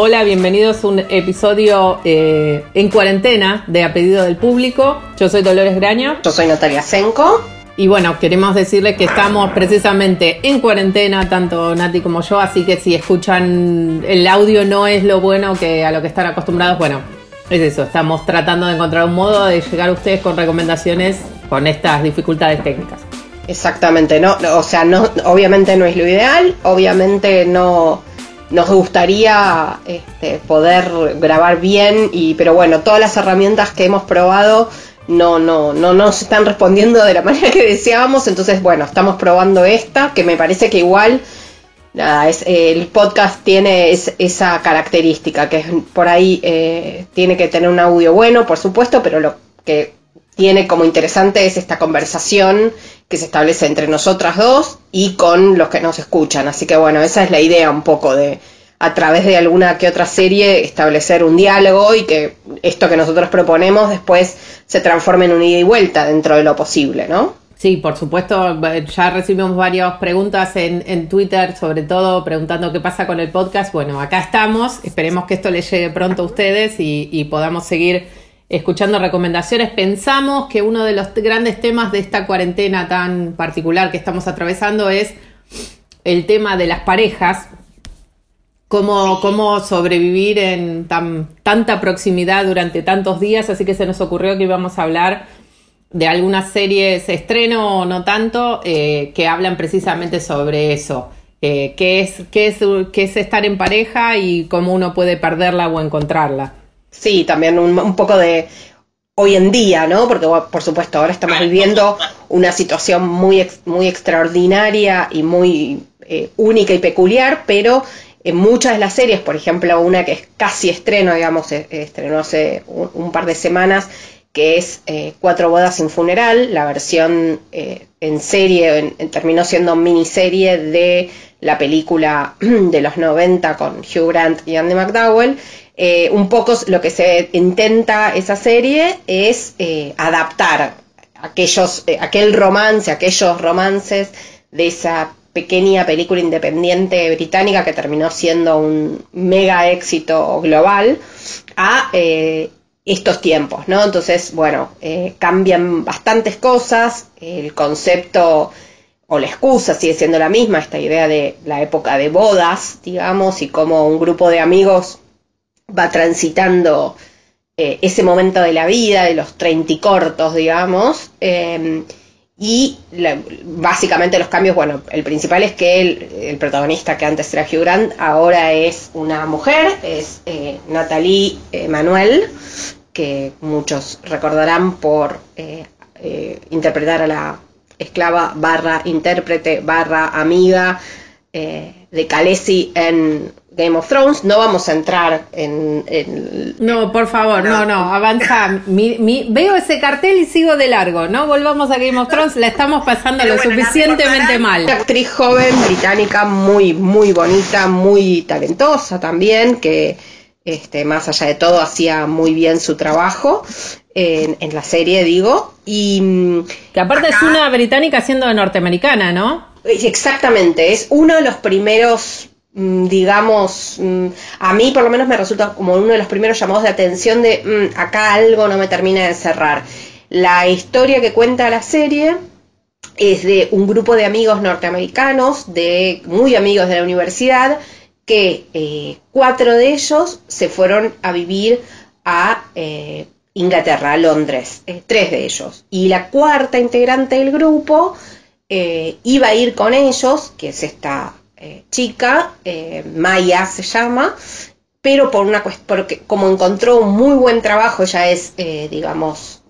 Hola, bienvenidos a un episodio eh, en cuarentena de A Pedido del Público. Yo soy Dolores Graña. Yo soy Natalia Senko. Y bueno, queremos decirles que estamos precisamente en cuarentena, tanto Nati como yo, así que si escuchan el audio no es lo bueno que a lo que están acostumbrados, bueno, es eso, estamos tratando de encontrar un modo de llegar a ustedes con recomendaciones con estas dificultades técnicas. Exactamente, no, o sea, no, obviamente no es lo ideal, obviamente no nos gustaría este, poder grabar bien, y, pero bueno, todas las herramientas que hemos probado no, no, no nos están respondiendo de la manera que deseábamos, entonces bueno, estamos probando esta, que me parece que igual nada, es, el podcast tiene esa característica, que es, por ahí eh, tiene que tener un audio bueno, por supuesto, pero lo que tiene como interesante es esta conversación que se establece entre nosotras dos y con los que nos escuchan. Así que bueno, esa es la idea un poco de a través de alguna que otra serie establecer un diálogo y que esto que nosotros proponemos después se transforme en un ida y vuelta dentro de lo posible, ¿no? Sí, por supuesto, ya recibimos varias preguntas en, en, Twitter, sobre todo preguntando qué pasa con el podcast. Bueno, acá estamos, esperemos que esto les llegue pronto a ustedes y, y podamos seguir escuchando recomendaciones. Pensamos que uno de los grandes temas de esta cuarentena tan particular que estamos atravesando es el tema de las parejas, cómo, cómo sobrevivir en tan, tanta proximidad durante tantos días, así que se nos ocurrió que íbamos a hablar de algunas series estreno o no tanto eh, que hablan precisamente sobre eso. Eh, qué, es, qué, es, qué es estar en pareja y cómo uno puede perderla o encontrarla. Sí, también un, poco de hoy en día, ¿no? Porque por supuesto ahora estamos viviendo una situación muy, muy extraordinaria y muy eh, única y peculiar, pero en muchas de las series, por ejemplo, una que es casi estreno, digamos, e, estrenó hace un, par de semanas, que es eh, Cuatro bodas sin funeral, la versión eh, en serie, terminó siendo miniserie de la película de los 90 con Hugh Grant y Andy McDowell, eh, un poco lo que se intenta esa serie es adaptar aquellos, aquel romance, aquellos romances de esa pequeña película independiente británica que terminó siendo un mega éxito global a estos tiempos, ¿no? Entonces, bueno, cambian bastantes cosas, el concepto o la excusa sigue siendo la misma, esta idea de la época de bodas, digamos, y como un grupo de amigos va transitando eh, ese momento de la vida, de los treinta y cortos, digamos, em, y básicamente los cambios, bueno, el principal es que el, protagonista que antes era Hugh Grant ahora es una mujer, es eh, Natalie Manuel, que muchos recordarán por eh, interpretar a la esclava barra intérprete barra amiga de Khaleesi en Game of Thrones. No vamos a entrar en. no, por favor, no, no, avanza. veo ese cartel y sigo de largo. No volvamos a Game of Thrones, la estamos pasando lo suficientemente mal. Una actriz joven británica muy, muy bonita, muy talentosa también, que este, más allá de todo hacía muy bien su trabajo. En, la serie, digo. Y. Mm, que aparte es una británica siendo norteamericana, ¿no? Exactamente, es uno de los primeros Mm, digamos, mm, a mí por lo menos me resulta como uno de los primeros llamados de atención de acá algo no me termina de cerrar. La historia que cuenta la serie es de un grupo de amigos norteamericanos, de muy amigos de la universidad, que cuatro de ellos se fueron a vivir a Inglaterra, a Londres, tres de ellos. Y la cuarta integrante del grupo iba a ir con ellos, que es esta chica, Maya se llama, pero por una porque como encontró un muy buen trabajo, ella es, eh, digamos,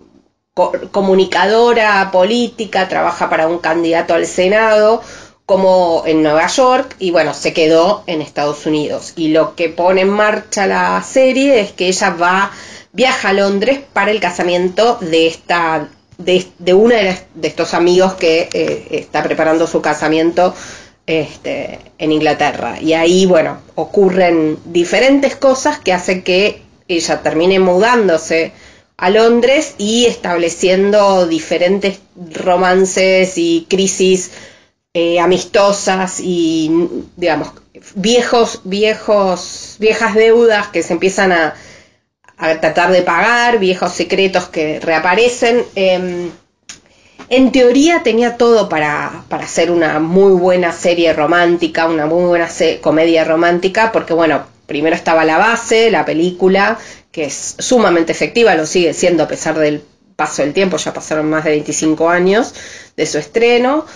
comunicadora política, trabaja para un candidato al Senado, como en Nueva York, y bueno, se quedó en Estados Unidos. Y lo que pone en marcha la serie es que ella va, viaja a Londres para el casamiento de esta, de, de una de, estos amigos que eh, está preparando su casamiento este, en Inglaterra. Y ahí, bueno, ocurren diferentes cosas que hacen que ella termine mudándose a Londres y estableciendo diferentes romances y crisis eh, amistosas y, digamos, viejos, viejos, viejas deudas que se empiezan a, a tratar de pagar, viejos secretos que reaparecen. Em, en teoría tenía todo para, para hacer una muy buena serie romántica, una muy buena comedia romántica, porque bueno, primero estaba la base, la película, que es sumamente efectiva, lo sigue siendo a pesar del paso del tiempo, ya pasaron más de 25 años de su estreno.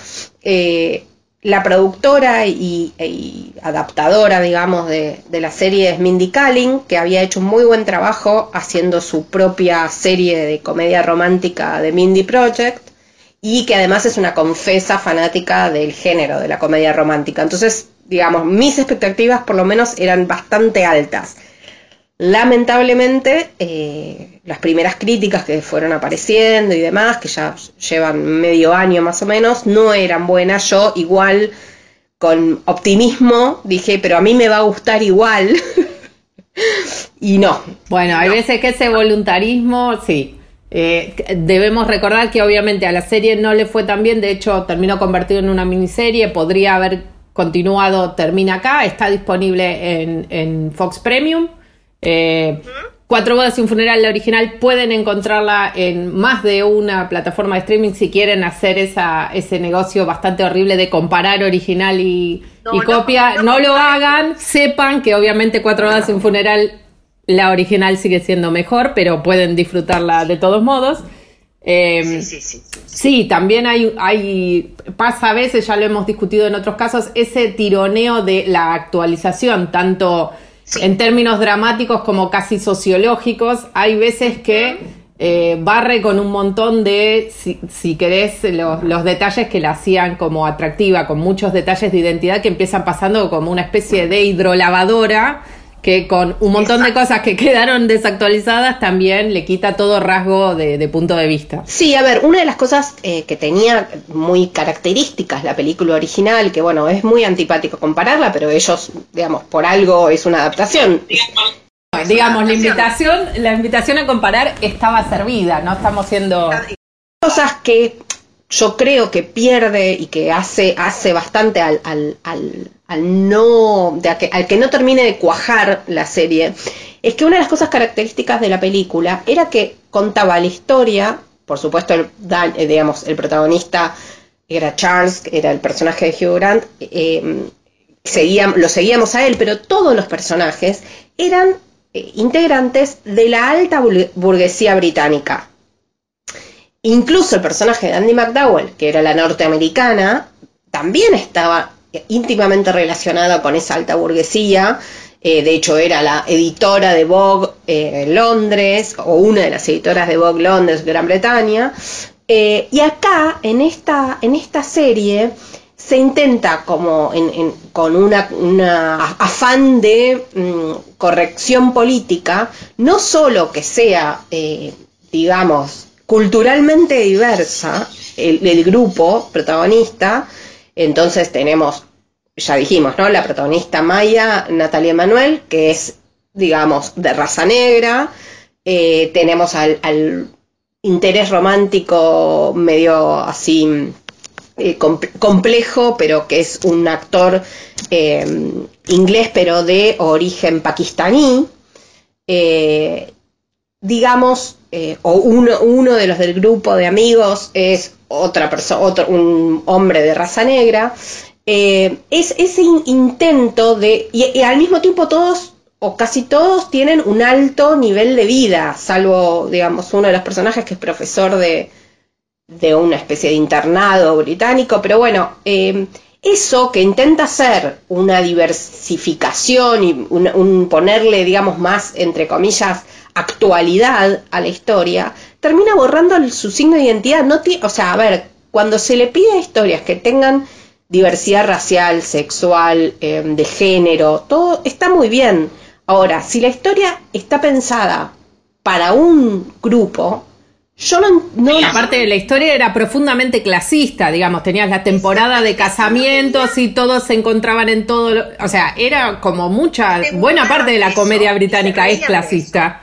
Eh, la productora y, y, adaptadora, digamos, de, de, la serie es Mindy Kaling, que había hecho un muy buen trabajo haciendo su propia serie de comedia romántica de Mindy Project y que además es una confesa fanática del género, de la comedia romántica. Entonces, digamos, mis expectativas por lo menos eran bastante altas. Lamentablemente, eh, las primeras críticas que fueron apareciendo y demás, que ya llevan medio año más o menos, no eran buenas. Yo igual, con optimismo, dije, pero a mí me va a gustar igual. y no. Bueno, hay veces que ese voluntarismo, sí, eh, debemos recordar que obviamente a la serie no le fue tan bien, de hecho terminó convertido en una miniserie, podría haber continuado, termina acá, está disponible en, Fox Premium. Eh, Cuatro bodas y un funeral, la original, pueden encontrarla en más de una plataforma de streaming si quieren hacer esa, ese negocio bastante horrible de comparar original y, copia. no lo hagan, sepan que obviamente Cuatro bodas y un funeral la original sigue siendo mejor, pero pueden disfrutarla de todos modos. Em, sí, sí, sí, sí, también hay, hay, pasa a veces, ya lo hemos discutido en otros casos, ese tironeo de la actualización, tanto en términos dramáticos como casi sociológicos. Hay veces que eh, barre con un montón de, si, querés, los, los, detalles que la hacían como atractiva, con muchos detalles de identidad que empiezan pasando como una especie de hidrolavadora que con un montón de cosas que quedaron desactualizadas también le quita todo rasgo de, punto de vista. Sí, a ver, una de las cosas eh, que tenía muy características la película original, que bueno, es muy antipático compararla, pero ellos, digamos, por algo es una adaptación. Digamos, la invitación, la invitación a comparar estaba servida, no estamos siendo cosas que yo creo que pierde y que hace, hace bastante al, al, al, no, de que, al que no termine de cuajar la serie, es que una de las cosas características de la película era que contaba la historia, por supuesto, el, eh, digamos, el protagonista era Charles, era el personaje de Hugh Grant, eh, lo seguíamos a él, pero todos los personajes eran eh, integrantes de la alta burguesía británica, Incluso el personaje de Andy McDowell, que era la norteamericana, también estaba íntimamente relacionada con esa alta burguesía. Eh, de hecho, era la editora de Vogue eh, Londres, o una de las editoras de Vogue Londres, Gran Bretaña. Eh, y acá, en esta, en esta serie, se intenta como con una, afán de mm, corrección política, no solo que sea, digamos, culturalmente diversa el, grupo protagonista. Entonces tenemos, ya dijimos, ¿no? La protagonista Maya, Natalia Manuel, que es, digamos, de raza negra. Eh, tenemos al, interés romántico medio así eh, complejo, pero que es un actor eh, inglés, pero de origen pakistaní. Digamos, eh, o uno, uno de los del grupo de amigos es otra persona, un hombre de raza negra, eh, es ese intento de, y, al mismo tiempo todos o casi todos tienen un alto nivel de vida, salvo, digamos, uno de los personajes que es profesor de, de una especie de internado británico, pero bueno, eh, eso que intenta hacer una diversificación y un, ponerle, digamos, más, entre comillas, actualidad a la historia, termina borrando su signo de identidad. No o sea, a ver, cuando se le pide historias que tengan diversidad racial, sexual, em, de género, todo está muy bien. Ahora, si la historia está pensada para un grupo, yo no, no... Aparte de la historia era profundamente clasista, digamos, tenías la temporada de casamientos y todos se encontraban en todo, o sea, era como mucha, buena parte de la comedia británica es clasista.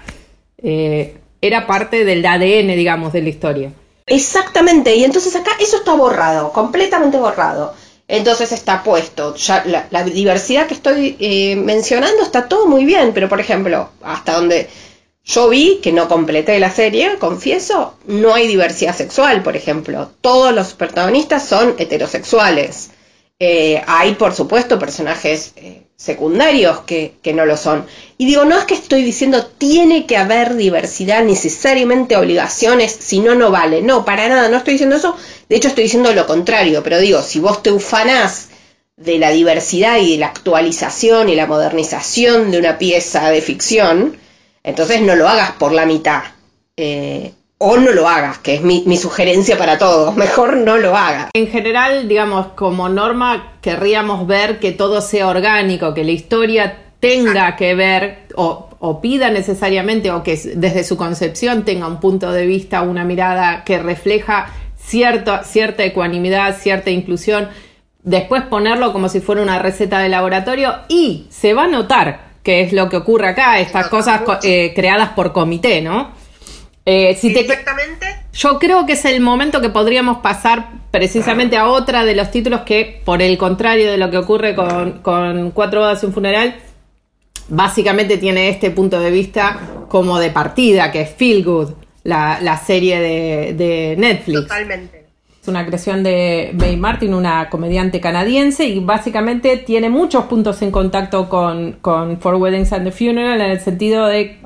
Eh, era parte del ADN, digamos, de la historia. Exactamente, y entonces acá eso está borrado, completamente borrado. Entonces está puesto, ya la, diversidad que estoy eh, mencionando está todo muy bien, pero por ejemplo, hasta donde yo vi, que no completé la serie, confieso, no hay diversidad sexual, por ejemplo. Todos los protagonistas son heterosexuales. Eh, hay, por supuesto, personajes eh, secundarios que, que, no lo son. Y digo, no es que estoy diciendo tiene que haber diversidad, necesariamente obligaciones, si no, no vale. No, para nada, no estoy diciendo eso. De hecho, estoy diciendo lo contrario. Pero digo, si vos te ufanás de la diversidad y de la actualización y la modernización de una pieza de ficción, entonces no lo hagas por la mitad. Eh, o no lo hagas, que es mi, sugerencia para todos. Mejor no lo hagas. En general, digamos, como norma, querríamos ver que todo sea orgánico, que la historia tenga que ver o, o, pida necesariamente o que desde su concepción tenga un punto de vista, una mirada que refleja cierta, cierta ecuanimidad, cierta inclusión. Después ponerlo como si fuera una receta de laboratorio y se va a notar que es lo que ocurre acá, estas cosas eh, creadas por comité, ¿no? Eh, si Exactamente. yo creo que es el momento que podríamos pasar precisamente a otra de los títulos que, por el contrario de lo que ocurre con, Cuatro bodas y un funeral, básicamente tiene este punto de vista como de partida, que es Feel Good, la, serie de, de Netflix. Totalmente una creación de May Martin, una comediante canadiense, y básicamente tiene muchos puntos en contacto con, con For Weddings and the Funeral en el sentido de,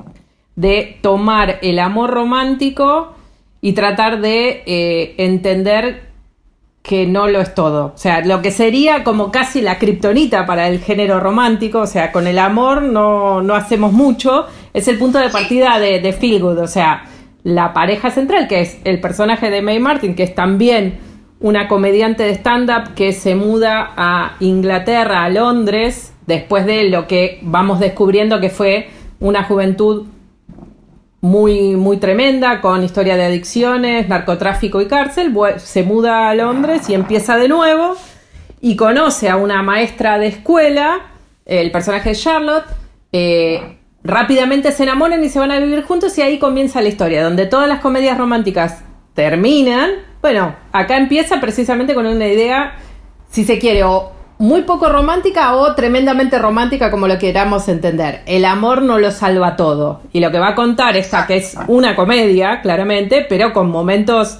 de tomar el amor romántico y tratar de eh, entender que no lo es todo. O sea, lo que sería como casi la kriptonita para el género romántico, o sea, con el amor no, no hacemos mucho, es el punto de partida de, de Feel Good, o sea, la pareja central, que es el personaje de May Martin, que es también una comediante de stand-up que se muda a Inglaterra, a Londres, después de lo que vamos descubriendo que fue una juventud muy, muy tremenda, con historia de adicciones, narcotráfico y cárcel, se muda a Londres y empieza de nuevo y conoce a una maestra de escuela, el personaje de Charlotte, eh, rápidamente se enamoran y se van a vivir juntos y ahí comienza la historia, donde todas las comedias románticas terminan. Bueno, acá empieza precisamente con una idea, si se quiere, o muy poco romántica o tremendamente romántica como lo queramos entender. El amor no lo salva todo. Y lo que va a contar esta que es una comedia, claramente, pero con momentos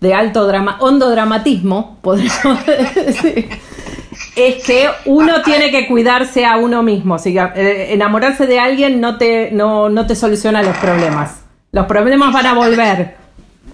de alto drama, hondo dramatismo, podríamos decir es que uno tiene que cuidarse a uno mismo. Eh, enamorarse de alguien no te, no, no te soluciona los problemas. Los problemas van a volver.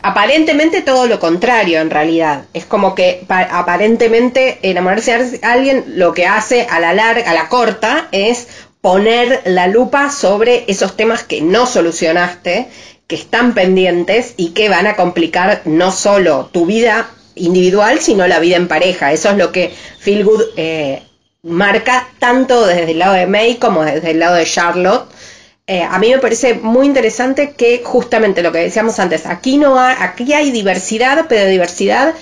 Aparentemente todo lo contrario, en realidad. Es como que aparentemente enamorarse de alguien lo que hace a la larga, a la corta, es poner la lupa sobre esos temas que no solucionaste, que están pendientes y que van a complicar no solo tu vida individual, sino la vida en pareja. Eso es lo que Feel Good eh, marca tanto desde el lado de May como desde el lado de Charlotte. Eh, a mí me parece muy interesante que justamente lo que decíamos antes, aquí no hay, aquí hay diversidad, pero diversidad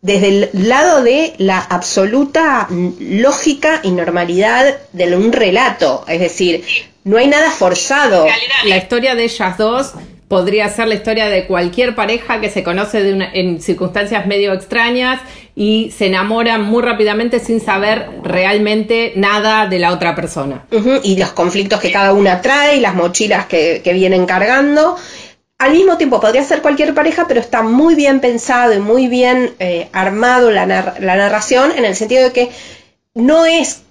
desde el lado de la absoluta lógica y normalidad de un relato, es decir, no hay nada forzado. La historia de ellas dos podría ser la historia de cualquier pareja que se conoce en circunstancias medio extrañas y se enamoran muy rápidamente sin saber realmente nada de la otra persona. Y los conflictos que cada una trae, las mochilas que, vienen cargando. al mismo tiempo podría ser cualquier pareja, pero está muy bien pensado y muy bien eh, armado la, la narración en el sentido de que no es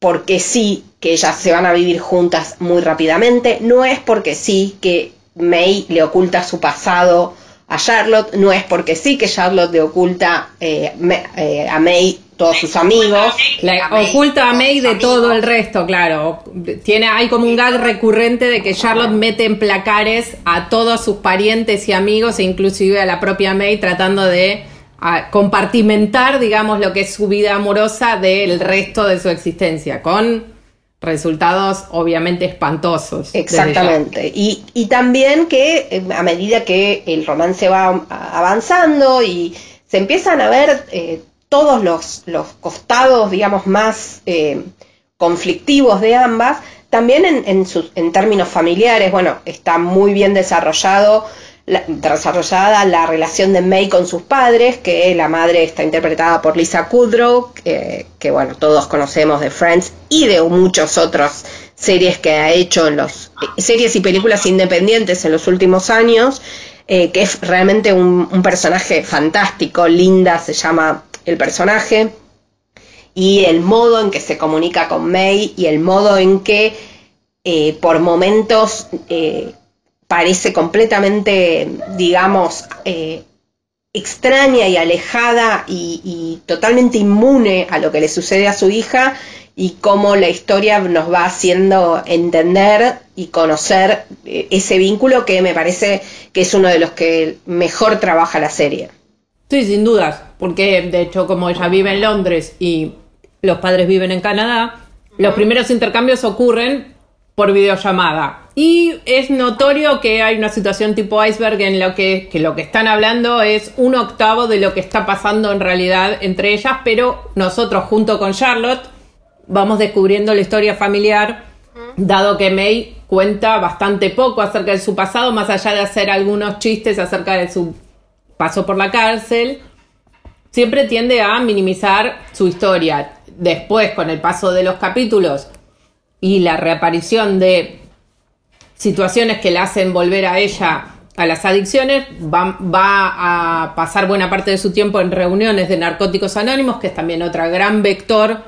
porque sí que ellas se van a vivir juntas muy rápidamente, no es porque sí que May le oculta su pasado a Charlotte, no es porque sí que Charlotte le oculta eh, eh, a May todos sus amigos. oculta a May de todo el resto, claro. Tiene, hay como un gag recurrente de que Charlotte mete en placares a todos sus parientes y amigos, e inclusive a la propia May, tratando de compartimentar, digamos, lo que es su vida amorosa del resto de su existencia, con resultados obviamente espantosos. Exactamente. Y, y, también que eh, a medida que el romance va avanzando y se empiezan a ver eh, todos los, los, costados, digamos, más eh, conflictivos de ambas, también en, en, sus, en términos familiares, bueno, está muy bien desarrollado desarrollada la relación de May con sus padres, que la madre está interpretada por Lisa Kudrow, que, bueno, todos conocemos de Friends y de muchas otras series que ha hecho en los series y películas independientes en los últimos años, eh, que es realmente un, personaje fantástico, Linda se llama el personaje, y el modo en que se comunica con May y el modo en que eh, por momentos eh, parece completamente, digamos, eh, extraña y alejada y, totalmente inmune a lo que le sucede a su hija y cómo la historia nos va haciendo entender y conocer eh, ese vínculo que me parece que es uno de los que mejor trabaja la serie. Sí, sin dudas, porque de hecho como ella vive en Londres y los padres viven en Canadá, los primeros intercambios ocurren por videollamada. Y es notorio que hay una situación tipo iceberg en lo que, lo que están hablando es un octavo de lo que está pasando en realidad entre ellas, pero nosotros junto con Charlotte vamos descubriendo la historia familiar, dado que May cuenta bastante poco acerca de su pasado, más allá de hacer algunos chistes acerca de su paso por la cárcel, siempre tiende a minimizar su historia. Después, con el paso de los capítulos y la reaparición de situaciones que la hacen volver a ella a las adicciones, va, a pasar buena parte de su tiempo en reuniones de narcóticos anónimos, que es también otra gran vector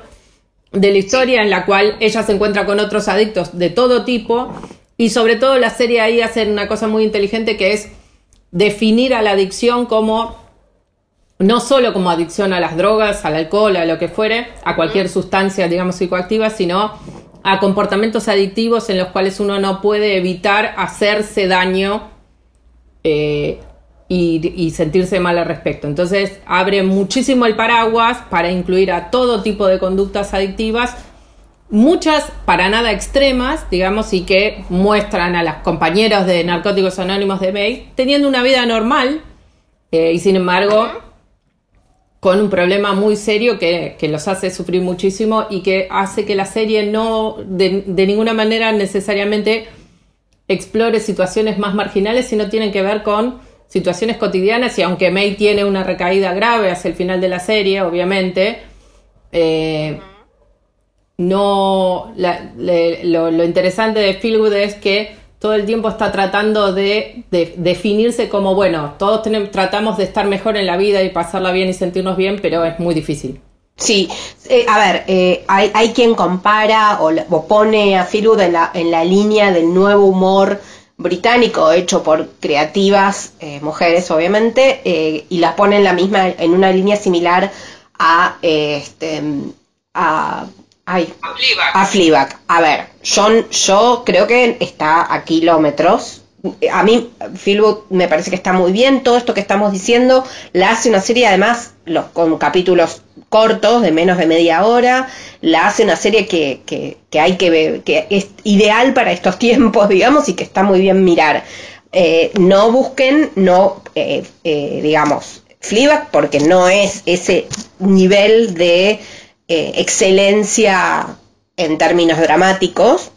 de la historia en la cual ella se encuentra con otros adictos de todo tipo y sobre todo la serie ahí hace una cosa muy inteligente que es definir a la adicción como no solo como adicción a las drogas, al alcohol, a lo que fuere, a cualquier sustancia, digamos, psicoactiva, sino a comportamientos adictivos en los cuales uno no puede evitar hacerse daño eh, y, sentirse mal al respecto. Entonces abre muchísimo el paraguas para incluir a todo tipo de conductas adictivas, muchas para nada extremas, digamos, y que muestran a las compañeros de Narcóticos Anónimos de May teniendo una vida normal eh, y sin embargo con un problema muy serio que, los hace sufrir muchísimo y que hace que la serie no de, ninguna manera necesariamente explore situaciones más marginales, sino tienen que ver con situaciones cotidianas y aunque May tiene una recaída grave hacia el final de la serie, obviamente, eh, no lo, lo, interesante de Philwood es que todo el tiempo está tratando de, definirse como, bueno, todos tenemos, tratamos de estar mejor en la vida y pasarla bien y sentirnos bien, pero es muy difícil. Sí, eh, a ver, eh, hay, quien compara o, pone a Philwood en la, en la línea del nuevo humor británico hecho por creativas eh, mujeres, obviamente, y las pone en la misma, en una línea similar a, este, a Ay, a Fleabag. A ver, yo, yo creo que está a kilómetros. A mí, Philwood me parece que está muy bien. Todo esto que estamos diciendo la hace una serie, además, los, con capítulos cortos, de menos de media hora. La hace una serie que, que, hay que ver, que es ideal para estos tiempos, digamos, y que está muy bien mirar. Eh, no busquen, no, eh, eh, digamos, Fleabag, porque no es ese nivel de eh, excelencia en términos dramáticos.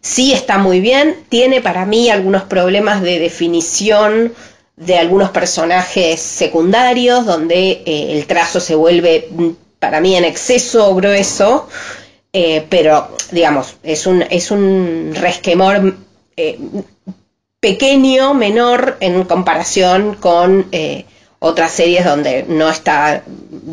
Sí está muy bien, tiene para mí algunos problemas de definición de algunos personajes secundarios, donde eh, el trazo se vuelve mm, para mí en exceso grueso, eh, pero digamos, es un, es un resquemor pequeño, menor en comparación con otras series donde no está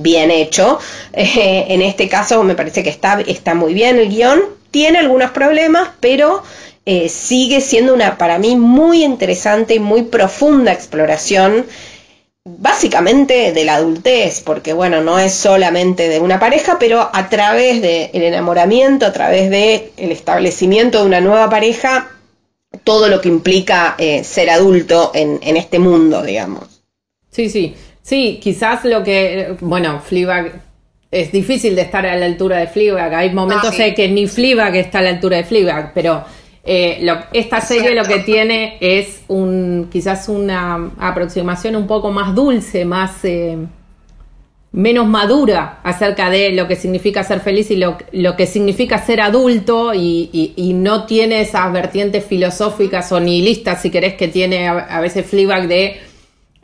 bien hecho. Eh, en este caso me parece que está, está muy bien el guion, tiene algunos problemas, pero eh, sigue siendo una, para mí, muy interesante y muy profunda exploración básicamente de la adultez, porque bueno, no es solamente de una pareja, pero a través del enamoramiento, a través del establecimiento de una nueva pareja, todo lo que implica eh, ser adulto en, este mundo, digamos. Sí, sí, sí, quizás lo que, bueno, Fleabag es difícil de estar a la altura de Fleabag, hay momentos en que ni Fleabag está a la altura de Fleabag, pero eh, esta serie lo que tiene es un quizás una aproximación un poco más dulce, más eh, menos madura acerca de lo que significa ser feliz y lo, que significa ser adulto y, no tiene esas vertientes filosóficas o nihilistas, si querés, que tiene a, veces Fleabag de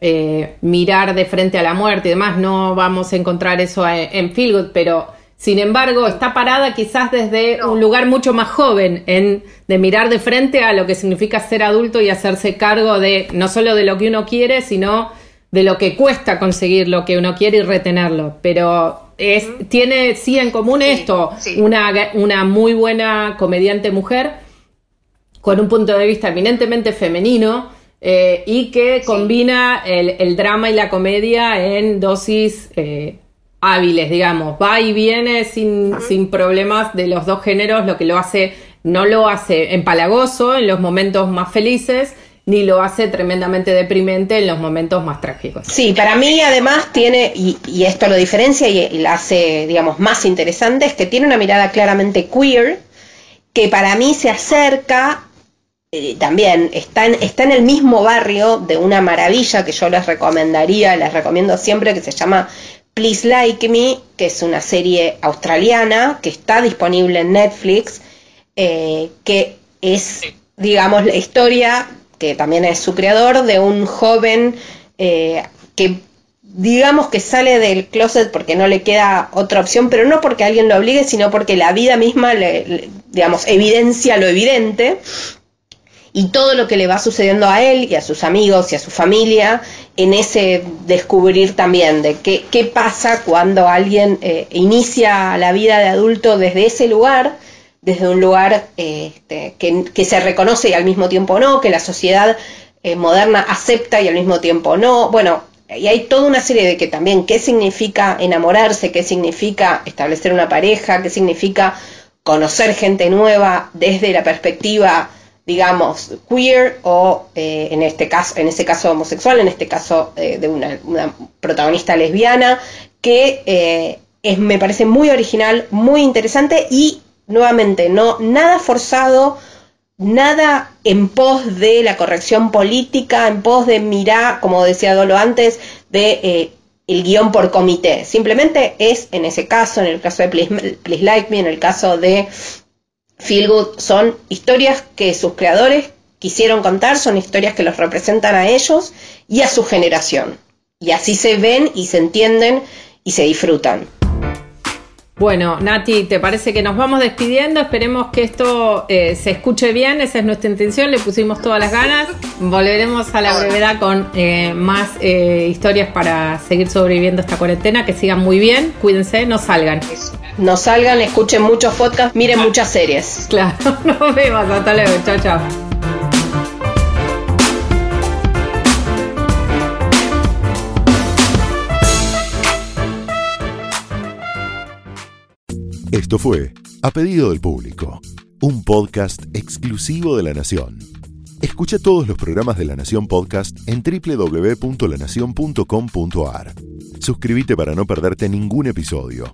eh, mirar de frente a la muerte y demás. No vamos a encontrar eso en, en Feelgood, pero sin embargo, está parada quizás desde un lugar mucho más joven, en, de mirar de frente a lo que significa ser adulto y hacerse cargo de no solo de lo que uno quiere, sino de lo que cuesta conseguir lo que uno quiere y retenerlo. Pero es, tiene sí en común esto, Una, una muy buena comediante mujer, con un punto de vista eminentemente femenino, eh, y que combina el, drama y la comedia en dosis eh, hábiles, digamos, va y viene sin, sin problemas de los dos géneros, lo que lo hace, no lo hace empalagoso en los momentos más felices, ni lo hace tremendamente deprimente en los momentos más trágicos. Sí, para mí además tiene, y, esto lo diferencia y, la hace, digamos, más interesante, es que tiene una mirada claramente queer, que para mí se acerca eh, también está en, está en el mismo barrio de una maravilla que yo les recomendaría, les recomiendo siempre, que se llama Please Like Me, que es una serie australiana que está disponible en Netflix, eh, que es, digamos, la historia, que también es su creador, de un joven eh, que digamos que sale del closet porque no le queda otra opción, pero no porque alguien lo obligue, sino porque la vida misma, le, digamos, evidencia lo evidente y todo lo que le va sucediendo a él y a sus amigos y a su familia en ese descubrir también de qué, qué pasa cuando alguien eh, inicia la vida de adulto desde ese lugar, desde un lugar eh, este, que, se reconoce y al mismo tiempo no, que la sociedad eh, moderna acepta y al mismo tiempo no. Bueno, y hay toda una serie de que también qué significa enamorarse, qué significa establecer una pareja, qué significa conocer gente nueva desde la perspectiva digamos, queer o eh, en este caso, en ese caso homosexual, en este caso eh, de una, protagonista lesbiana, que eh, es, me parece muy original, muy interesante y nuevamente no nada forzado, nada en pos de la corrección política, en pos de mirar, como decía Dolo antes, de el guion por comité. Simplemente es en ese caso, en el caso de Please Like Me, en el caso de Feel Good son historias que sus creadores quisieron contar, son historias que los representan a ellos y a su generación. Y así se ven y se entienden y se disfrutan. Bueno, Nati, ¿te parece que nos vamos despidiendo? Esperemos que esto eh, se escuche bien, esa es nuestra intención, le pusimos todas las ganas. Volveremos a la brevedad con eh, más eh, historias para seguir sobreviviendo esta cuarentena, que sigan muy bien, cuídense, no salgan. No salgan, escuchen muchos podcasts, miren muchas series. Claro, nos vemos, hasta luego, chao, chao. Esto fue A Pedido del Público, un podcast exclusivo de La Nación. Escucha todos los programas de La Nación Podcast en www.lanacion.com.ar. Suscríbete para no perderte ningún episodio.